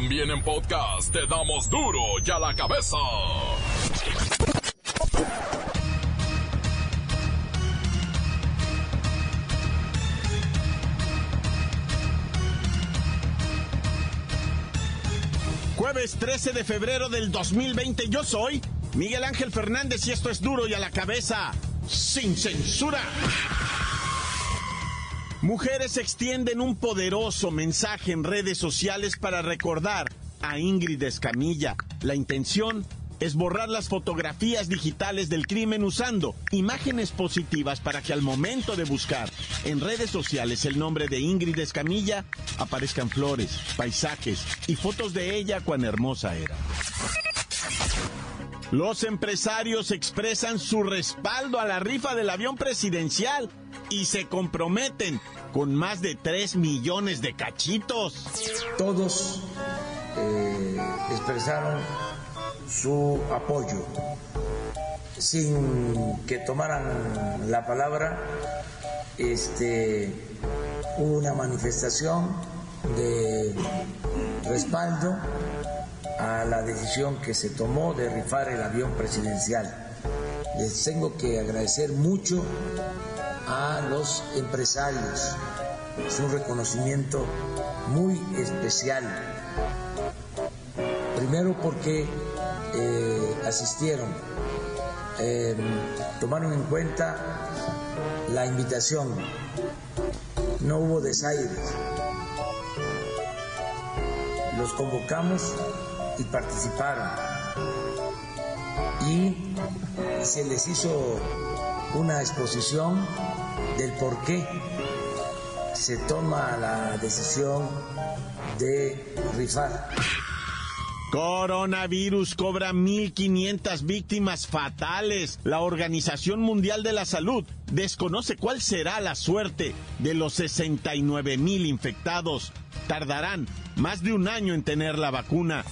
También en podcast te damos duro y a la cabeza. Jueves 13 de febrero del 2020 yo soy Miguel Ángel Fernández y esto es duro y a la cabeza sin censura. Mujeres extienden un poderoso mensaje en redes sociales para recordar a Ingrid Escamilla. La intención es borrar las fotografías digitales del crimen usando imágenes positivas para que al momento de buscar en redes sociales el nombre de Ingrid Escamilla aparezcan flores, paisajes y fotos de ella cuán hermosa era. Los empresarios expresan su respaldo a la rifa del avión presidencial y se comprometen con más de 3 millones de cachitos. Todos eh, expresaron su apoyo sin que tomaran la palabra este una manifestación de respaldo a la decisión que se tomó de rifar el avión presidencial. Les tengo que agradecer mucho a los empresarios. Es un reconocimiento muy especial. Primero porque eh, asistieron, eh, tomaron en cuenta la invitación, no hubo desaires. Los convocamos y participaron. Y se les hizo una exposición del por qué se toma la decisión de rifar. Coronavirus cobra 1.500 víctimas fatales. La Organización Mundial de la Salud desconoce cuál será la suerte de los 69.000 infectados. Tardarán más de un año en tener la vacuna.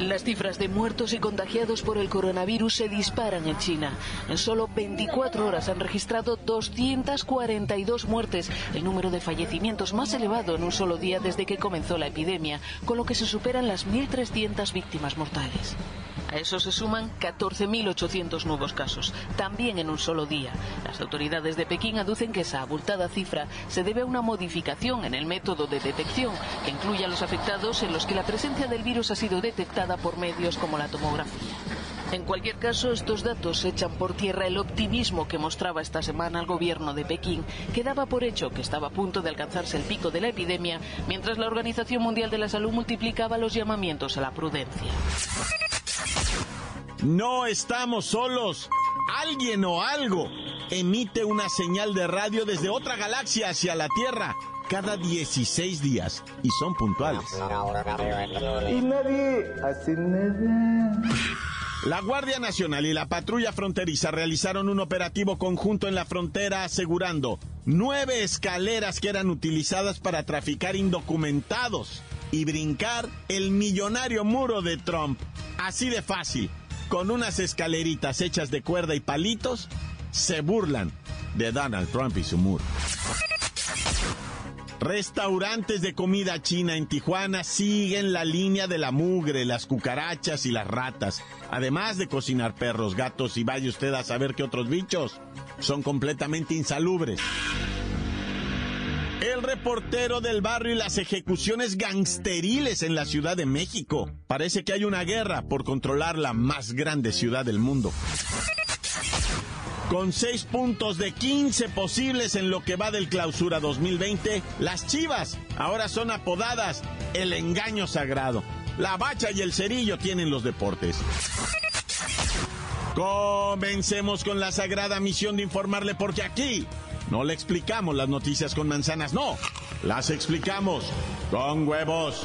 Las cifras de muertos y contagiados por el coronavirus se disparan en China. En solo 24 horas han registrado 242 muertes, el número de fallecimientos más elevado en un solo día desde que comenzó la epidemia, con lo que se superan las 1.300 víctimas mortales. A eso se suman 14.800 nuevos casos, también en un solo día. Las autoridades de Pekín aducen que esa abultada cifra se debe a una modificación en el método de detección que incluye a los afectados en los que la presencia del virus ha sido detectada por medios como la tomografía. En cualquier caso, estos datos echan por tierra el optimismo que mostraba esta semana el gobierno de Pekín, que daba por hecho que estaba a punto de alcanzarse el pico de la epidemia, mientras la Organización Mundial de la Salud multiplicaba los llamamientos a la prudencia. No estamos solos. Alguien o algo emite una señal de radio desde otra galaxia hacia la Tierra cada 16 días y son puntuales. Y nadie hace nada. La Guardia Nacional y la Patrulla Fronteriza realizaron un operativo conjunto en la frontera asegurando nueve escaleras que eran utilizadas para traficar indocumentados y brincar el millonario muro de Trump. Así de fácil con unas escaleritas hechas de cuerda y palitos, se burlan de Donald Trump y su muro. Restaurantes de comida china en Tijuana siguen la línea de la mugre, las cucarachas y las ratas, además de cocinar perros, gatos y vaya usted a saber qué otros bichos. Son completamente insalubres. El reportero del barrio y las ejecuciones gangsteriles en la Ciudad de México. Parece que hay una guerra por controlar la más grande ciudad del mundo. Con seis puntos de 15 posibles en lo que va del clausura 2020, las Chivas ahora son apodadas el engaño sagrado. La bacha y el cerillo tienen los deportes. Comencemos con la sagrada misión de informarle porque aquí no le explicamos las noticias con manzanas, no. Las explicamos con huevos.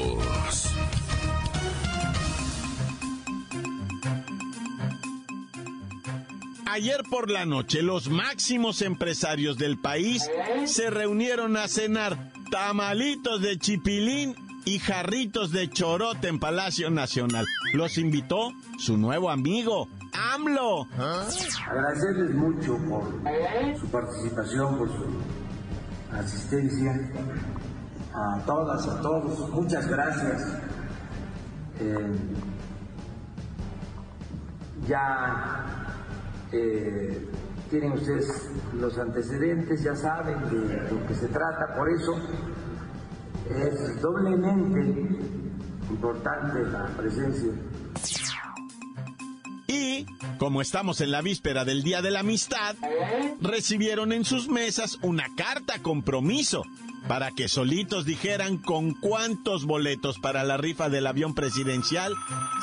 Ayer por la noche los máximos empresarios del país se reunieron a cenar tamalitos de chipilín y jarritos de chorote en Palacio Nacional. Los invitó su nuevo amigo, AMLO. Agradecerles mucho por su participación, por su asistencia. A todas, a todos, muchas gracias. Eh, ya eh, tienen ustedes los antecedentes, ya saben de lo que se trata, por eso es doblemente importante la presencia. Y, como estamos en la víspera del Día de la Amistad, recibieron en sus mesas una carta compromiso para que solitos dijeran con cuántos boletos para la rifa del avión presidencial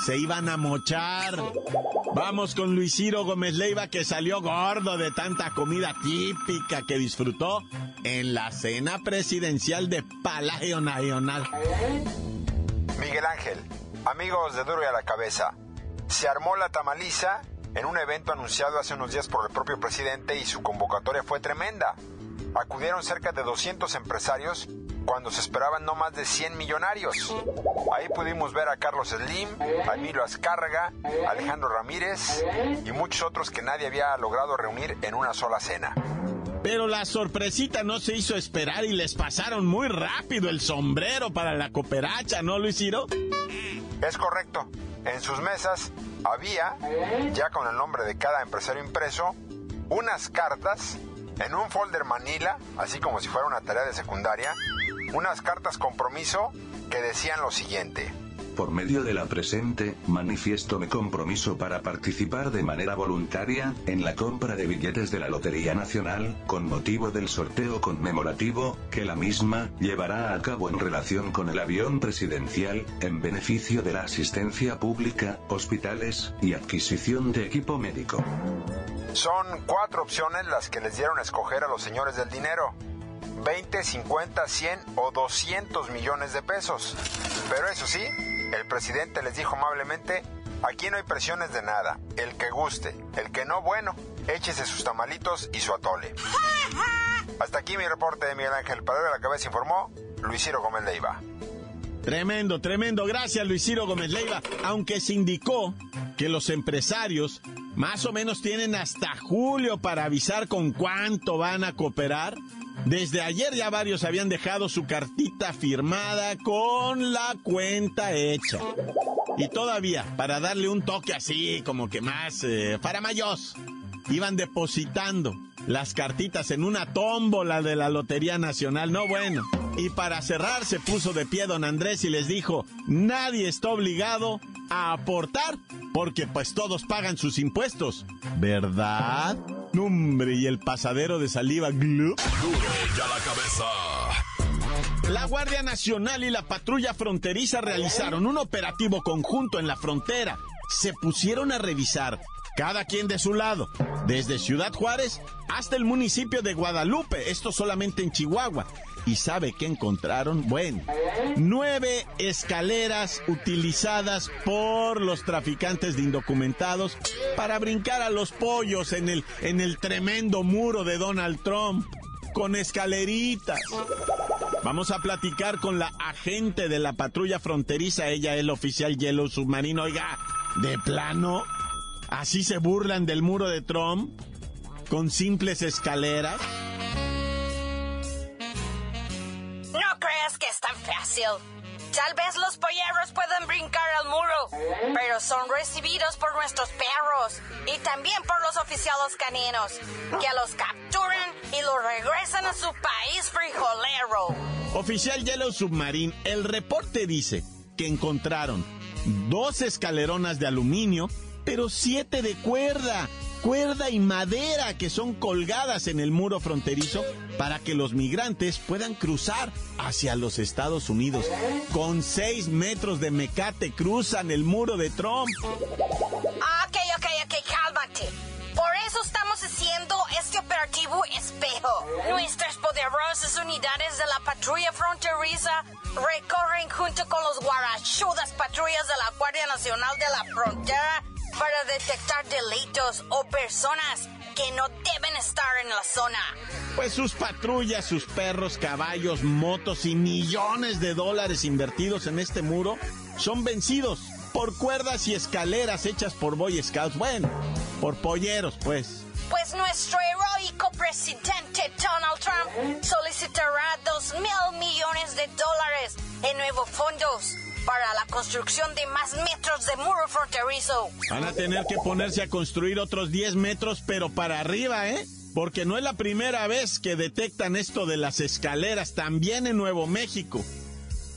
se iban a mochar. Vamos con Luis Ciro Gómez Leiva que salió gordo de tanta comida típica que disfrutó en la cena presidencial de Palacio Nacional. Miguel Ángel, amigos de Duro y a la Cabeza, se armó la tamaliza en un evento anunciado hace unos días por el propio presidente y su convocatoria fue tremenda acudieron cerca de 200 empresarios cuando se esperaban no más de 100 millonarios. Ahí pudimos ver a Carlos Slim, a Emilio Azcárraga, Alejandro Ramírez y muchos otros que nadie había logrado reunir en una sola cena. Pero la sorpresita no se hizo esperar y les pasaron muy rápido el sombrero para la cooperacha, ¿no, Luis Ciro? Es correcto. En sus mesas había, ya con el nombre de cada empresario impreso, unas cartas en un folder manila, así como si fuera una tarea de secundaria, unas cartas compromiso que decían lo siguiente. Por medio de la presente, manifiesto mi compromiso para participar de manera voluntaria en la compra de billetes de la Lotería Nacional, con motivo del sorteo conmemorativo, que la misma llevará a cabo en relación con el avión presidencial, en beneficio de la asistencia pública, hospitales y adquisición de equipo médico. Son cuatro opciones las que les dieron a escoger a los señores del dinero. 20, 50, 100 o 200 millones de pesos. Pero eso sí, el presidente les dijo amablemente, aquí no hay presiones de nada. El que guste, el que no, bueno, échese sus tamalitos y su atole. Hasta aquí mi reporte de Miguel Ángel Padre de la Cabeza informó Luis Ciro Gómez Leiva. Tremendo, tremendo. Gracias, Luis Ciro Gómez Leiva. Aunque se indicó que los empresarios más o menos tienen hasta julio para avisar con cuánto van a cooperar. Desde ayer ya varios habían dejado su cartita firmada con la cuenta hecha. Y todavía, para darle un toque así, como que más eh, para mayos, iban depositando las cartitas en una tómbola de la Lotería Nacional. No bueno. Y para cerrar se puso de pie don Andrés y les dijo, nadie está obligado a aportar porque pues todos pagan sus impuestos, ¿verdad? Hombre, y el pasadero de saliva. Duro ya la cabeza. La Guardia Nacional y la patrulla fronteriza realizaron un operativo conjunto en la frontera. Se pusieron a revisar, cada quien de su lado, desde Ciudad Juárez hasta el municipio de Guadalupe, esto solamente en Chihuahua. ¿Y sabe qué encontraron? Bueno, nueve escaleras utilizadas por los traficantes de indocumentados para brincar a los pollos en el, en el tremendo muro de Donald Trump, con escaleritas. Vamos a platicar con la agente de la patrulla fronteriza, ella el oficial Yellow Submarino. Oiga, ¿de plano? ¿Así se burlan del muro de Trump? ¿Con simples escaleras? Tal vez los polleros puedan brincar al muro, pero son recibidos por nuestros perros y también por los oficiales caninos, que los capturan y los regresan a su país frijolero. Oficial Yellow Submarine, el reporte dice que encontraron dos escaleronas de aluminio, pero siete de cuerda cuerda y madera que son colgadas en el muro fronterizo para que los migrantes puedan cruzar hacia los Estados Unidos. Con seis metros de mecate cruzan el muro de Trump. Ok, ok, ok, cálmate. Por eso estamos haciendo este operativo espejo. Nuestras poderosas unidades de la patrulla fronteriza recorren junto con los guarachudas patrullas de la Guardia Nacional de la Frontera para detectar delitos o personas que no deben estar en la zona. Pues sus patrullas, sus perros, caballos, motos y millones de dólares invertidos en este muro son vencidos por cuerdas y escaleras hechas por Boy Scouts. Bueno, por polleros, pues. Pues nuestro heroico presidente Donald Trump solicitará dos mil millones de dólares en nuevos fondos para la construcción de más metros de muro fronterizo. Van a tener que ponerse a construir otros 10 metros, pero para arriba, ¿eh? Porque no es la primera vez que detectan esto de las escaleras, también en Nuevo México.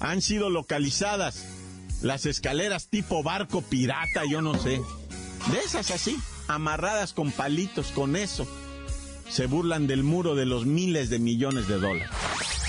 Han sido localizadas las escaleras tipo barco pirata, yo no sé. De esas así, amarradas con palitos, con eso. Se burlan del muro de los miles de millones de dólares.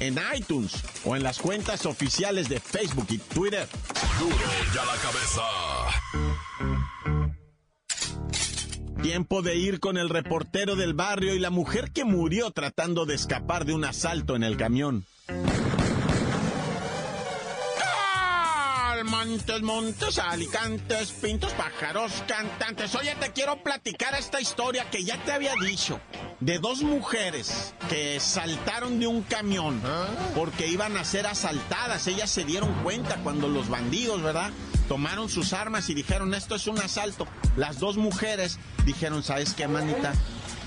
en iTunes o en las cuentas oficiales de Facebook y Twitter. Duro y a la cabeza. Tiempo de ir con el reportero del barrio y la mujer que murió tratando de escapar de un asalto en el camión. Montes, montes, alicantes, pintos, pájaros, cantantes. Oye, te quiero platicar esta historia que ya te había dicho. De dos mujeres que saltaron de un camión porque iban a ser asaltadas. Ellas se dieron cuenta cuando los bandidos, ¿verdad? Tomaron sus armas y dijeron, esto es un asalto. Las dos mujeres dijeron, ¿sabes qué, manita?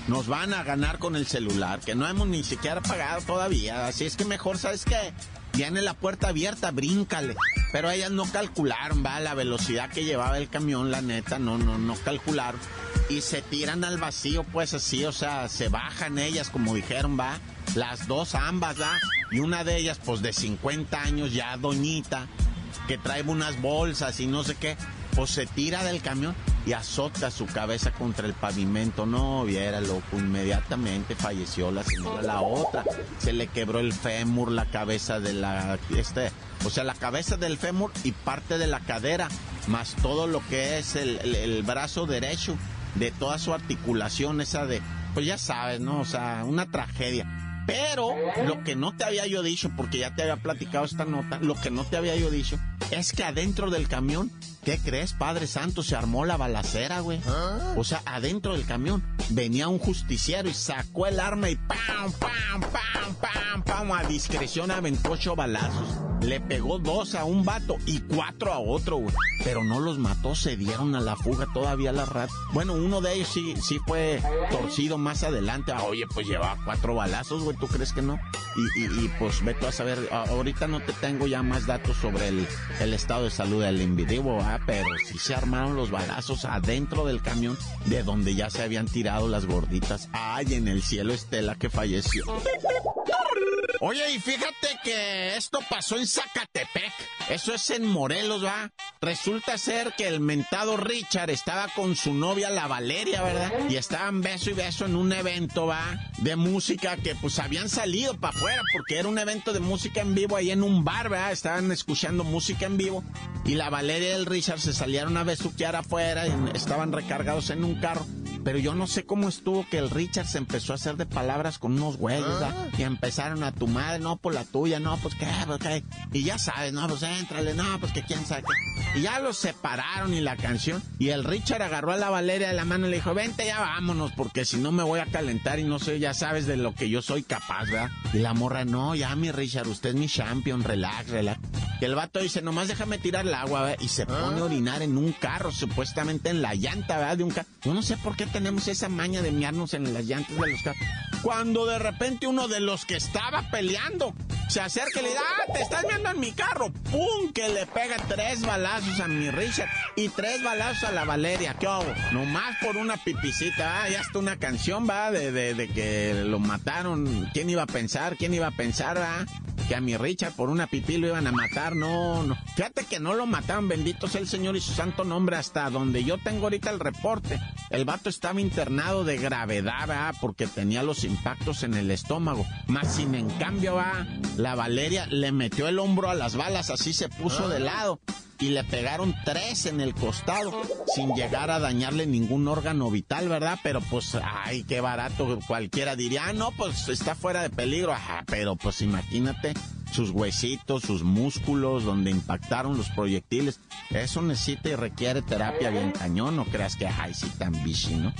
Nos van a ganar con el celular, que no hemos ni siquiera pagado todavía. Así es que mejor, ¿sabes qué? Tiene la puerta abierta, bríncale. Pero ellas no calcularon, va, la velocidad que llevaba el camión, la neta, no, no, no calcularon. Y se tiran al vacío, pues así, o sea, se bajan ellas, como dijeron, va. Las dos, ambas, va. Y una de ellas, pues de 50 años, ya doñita, que trae unas bolsas y no sé qué, pues se tira del camión y azota su cabeza contra el pavimento. No, viera, loco, inmediatamente falleció la señora. La otra, se le quebró el fémur, la cabeza de la, este, o sea, la cabeza del fémur y parte de la cadera, más todo lo que es el, el brazo derecho, de toda su articulación, esa de, pues ya sabes, ¿no? O sea, una tragedia. Pero lo que no te había yo dicho, porque ya te había platicado esta nota, lo que no te había yo dicho es que adentro del camión, ¿qué crees, Padre Santo? Se armó la balacera, güey. O sea, adentro del camión venía un justiciero y sacó el arma y ¡pam, pam, pam, pam, pam! A discreción aventó ocho balazos. Le pegó dos a un vato y cuatro a otro, güey. Pero no los mató, se dieron a la fuga todavía la rat. Bueno, uno de ellos sí, sí fue torcido más adelante. Oye, pues llevaba cuatro balazos, güey, ¿tú crees que no? Y, y, y pues vete a saber, ahorita no te tengo ya más datos sobre el, el estado de salud del individuo, ¿ah? pero sí se armaron los balazos adentro del camión de donde ya se habían tirado las gorditas. Ay, en el cielo Estela que falleció. Oye, y fíjate que esto pasó en Zacatepec. Eso es en Morelos, ¿va? Resulta ser que el mentado Richard estaba con su novia, la Valeria, ¿verdad? Y estaban beso y beso en un evento, ¿va? De música que pues habían salido para afuera porque era un evento de música en vivo ahí en un bar, ¿verdad? Estaban escuchando música en vivo. Y la Valeria y el Richard se salieron a besuquear afuera y estaban recargados en un carro. Pero yo no sé cómo estuvo que el Richard se empezó a hacer de palabras con unos güeyes, ¿verdad? Y empezaron a tu madre, no, por la tuya, no, pues qué, pues qué. Y ya sabes, no, pues éntrale, no, pues que quién sabe qué. Y ya los separaron y la canción. Y el Richard agarró a la Valeria de la mano y le dijo, vente, ya vámonos, porque si no me voy a calentar y no sé, ya sabes de lo que yo soy capaz, ¿verdad? Y la morra, no, ya mi Richard, usted es mi champion, relax, relax. Y el vato dice, nomás déjame tirar el agua, ¿verdad? Y se pone a orinar en un carro, supuestamente en la llanta, ¿verdad? De un carro. Yo no sé por qué tenemos esa maña de miarnos en las llantas de los carros. Cuando de repente uno de los que estaba peleando se acerca y le dice, ah, te estás viendo en mi carro. ¡Pum! Que le pega tres balazos a mi Richard y tres balazos a la Valeria. ¿Qué hago? Nomás por una pipicita. Ah, ya está una canción, va, de, de, de, que lo mataron. ¿Quién iba a pensar? ¿Quién iba a pensar, ah? Que a mi Richard por una pipí lo iban a matar, no, no. Fíjate que no lo mataron, bendito sea el Señor y su santo nombre, hasta donde yo tengo ahorita el reporte. El vato estaba internado de gravedad, ¿verdad? Porque tenía los impactos en el estómago. Más sin en cambio, va, la Valeria le metió el hombro a las balas, así se puso de lado y le pegaron tres en el costado sin llegar a dañarle ningún órgano vital, ¿verdad? Pero pues, ay, qué barato, cualquiera diría, ah, no, pues está fuera de peligro, ajá, pero pues imagínate sus huesitos, sus músculos, donde impactaron los proyectiles. Eso necesita y requiere terapia bien cañón, no creas que, ay, sí, tan bichi, ¿no?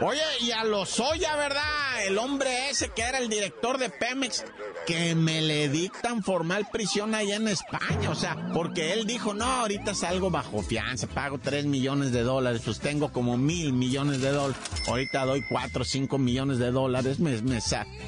Oye, y a Lozoya, ¿verdad? El hombre ese que era el director de Pemex, que me le dictan formal prisión allá en España, o sea, porque él dijo, no, ahorita salgo bajo fianza, pago 3 millones de dólares, pues tengo como mil millones de dólares, ahorita doy 4 o 5 millones de dólares, me, me,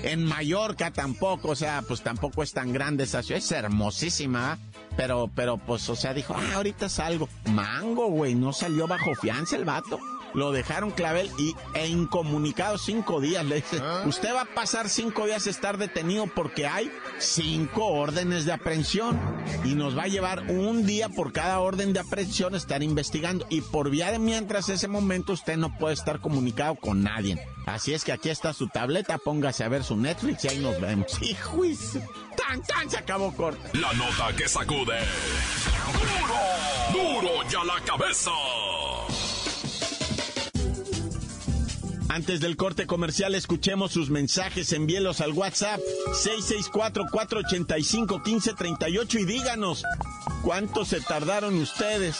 en Mallorca tampoco, o sea, pues tampoco es tan grande esa ciudad, es hermosísima, pero, pero, pues, o sea, dijo, ah, ahorita salgo, mango, güey, no salió bajo fianza el vato lo dejaron clavel y, e incomunicado cinco días. Le dice, ¿Ah? usted va a pasar cinco días a estar detenido porque hay cinco órdenes de aprehensión y nos va a llevar un día por cada orden de aprehensión estar investigando y por vía de mientras ese momento usted no puede estar comunicado con nadie. Así es que aquí está su tableta, póngase a ver su Netflix y ahí nos vemos. ¡Hijo! ¡Tan, tan! Se acabó corto. La nota que sacude. ¡Duro! ¡Duro ya la cabeza! Antes del corte comercial, escuchemos sus mensajes, envíelos al WhatsApp 664-485-1538 y díganos cuánto se tardaron ustedes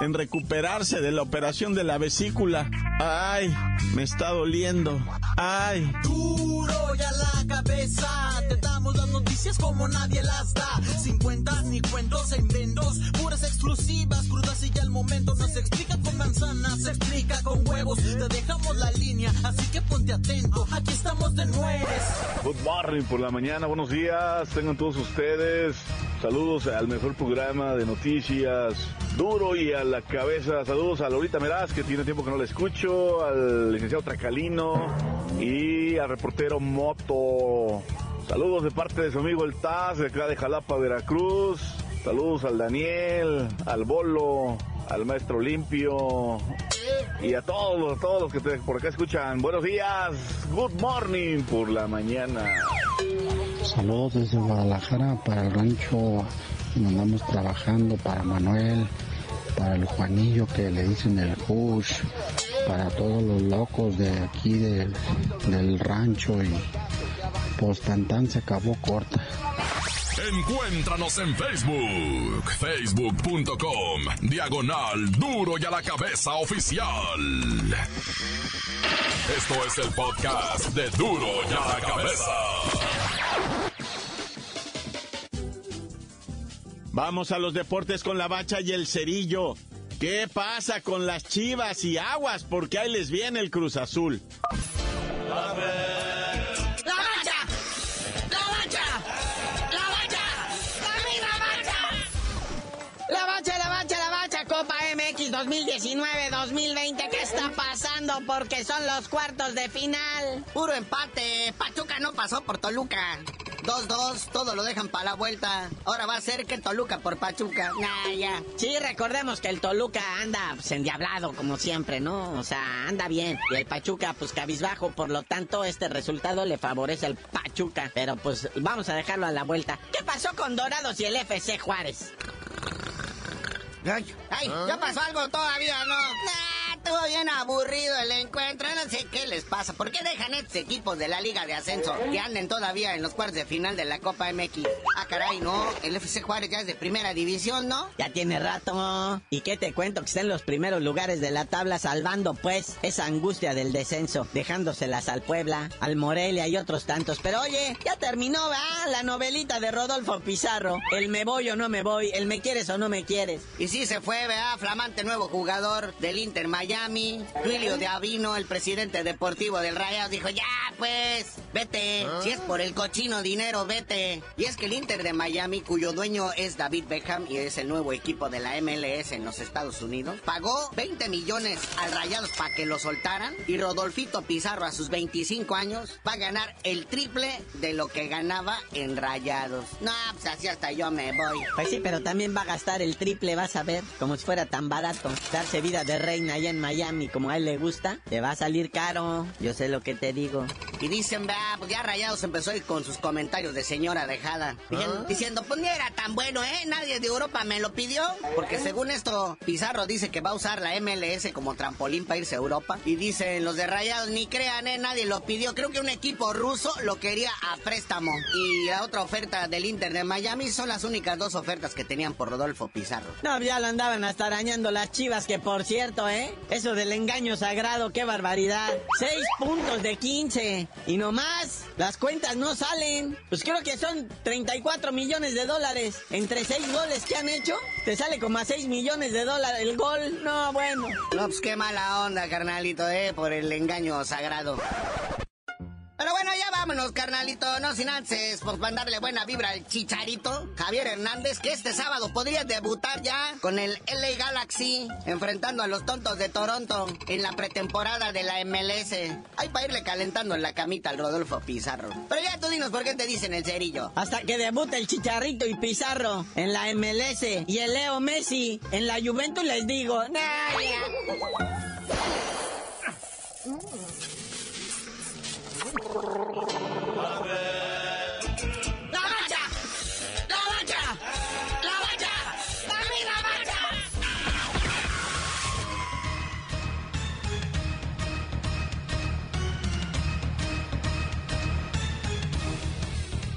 en recuperarse de la operación de la vesícula. Ay, me está doliendo. Ay. Duro ya la cabeza, te damos las noticias como nadie las da. Sin cuentas ni cuentos en vendos, puras exclusivas, crudas y ya el momento. No se explica con manzanas, se explica con huevos. Te dejamos la línea, así que ponte atento. Aquí estamos de nueves. Good morning por la mañana, buenos días. Tengan todos ustedes. Saludos al mejor programa de noticias duro y a la cabeza. Saludos a Lorita Meraz, que tiene tiempo que no la escucho, al licenciado Tracalino y al reportero Moto. Saludos de parte de su amigo el Taz, de acá de Jalapa, Veracruz. Saludos al Daniel, al Bolo, al Maestro Limpio y a todos, a todos los que por acá escuchan. Buenos días, good morning por la mañana. Saludos desde Guadalajara para el rancho donde andamos trabajando, para Manuel, para el Juanillo que le dicen el Hush, para todos los locos de aquí del rancho y pues se acabó corta. Encuéntranos en Facebook, facebook.com, diagonal duro y a la cabeza oficial. Esto es el podcast de duro y a la cabeza. Vamos a los deportes con la bacha y el cerillo. ¿Qué pasa con las chivas y aguas? Porque ahí les viene el Cruz Azul. Copa MX 2019-2020. ¿Qué está pasando? Porque son los cuartos de final. Puro empate. Pachuca no pasó por Toluca. 2-2, todo lo dejan para la vuelta. Ahora va a ser que Toluca por Pachuca. Nah, ya. Sí, recordemos que el Toluca anda pues, endiablado, como siempre, ¿no? O sea, anda bien. Y el Pachuca, pues cabizbajo. Por lo tanto, este resultado le favorece al Pachuca. Pero pues vamos a dejarlo a la vuelta. ¿Qué pasó con Dorados y el FC Juárez? Ay, ay, ¿ya pasó algo todavía, no? Estuvo bien aburrido el encuentro. No sé qué les pasa. ¿Por qué dejan estos equipos de la Liga de Ascenso que anden todavía en los cuartos de final de la Copa MX? Ah, caray, no. El FC Juárez ya es de primera división, ¿no? Ya tiene rato. ¿Y qué te cuento? Que está en los primeros lugares de la tabla salvando, pues, esa angustia del descenso, dejándoselas al Puebla, al Morelia y otros tantos. Pero oye, ya terminó. La novelita de Rodolfo Pizarro. El me voy o no me voy, el me quieres o no me quieres. Y sí se fue, ¿verdad? Flamante nuevo jugador del Inter Miami Miami. Julio de Avino, el presidente deportivo del Rayados, dijo, ya pues, vete. Si es por el cochino dinero, vete. Y es que el Inter de Miami, cuyo dueño es David Beckham y es el nuevo equipo de la MLS en los Estados Unidos, pagó 20 millones al Rayados para que lo soltaran y Rodolfito Pizarro a sus 25 años va a ganar el triple de lo que ganaba en Rayados. No, pues así hasta yo me voy. Pues sí, pero también va a gastar el triple, vas a ver, como si fuera tan barato. Darse vida de reina allá en Miami como a él le gusta, te va a salir caro. Yo sé lo que te digo. Y dicen, vea, pues ya Rayados empezó a ir con sus comentarios de señora dejada. Diciendo, pues ni era tan bueno, ¿eh? Nadie de Europa me lo pidió. Porque según esto, Pizarro dice que va a usar la MLS como trampolín para irse a Europa. Y dicen los de Rayados, ni crean, ¿eh? Nadie lo pidió. Creo que un equipo ruso lo quería a préstamo. Y la otra oferta del Inter de Miami son las únicas dos ofertas que tenían por Rodolfo Pizarro. No, ya lo andaban hasta arañando las chivas, que por cierto, ¿eh? Eso del engaño sagrado, qué barbaridad. Seis puntos de 15. Y nomás, las cuentas no salen. Pues creo que son 34 millones de dólares. Entre seis goles que han hecho, te sale como a 6 millones de dólares el gol. No, bueno. No, pues qué mala onda, carnalito, ¿eh? Por el engaño sagrado. Pero bueno, ya vámonos, carnalito. No sin antes, pues mandarle buena vibra al chicharito, Javier Hernández, que este sábado podría debutar ya con el LA Galaxy, enfrentando a los tontos de Toronto en la pretemporada de la MLS. Hay para irle calentando en la camita al Rodolfo Pizarro. Pero ya tú dinos por qué te dicen el cerillo. Hasta que debute el chicharrito y Pizarro en la MLS y el Leo Messi en la Juventus, les digo.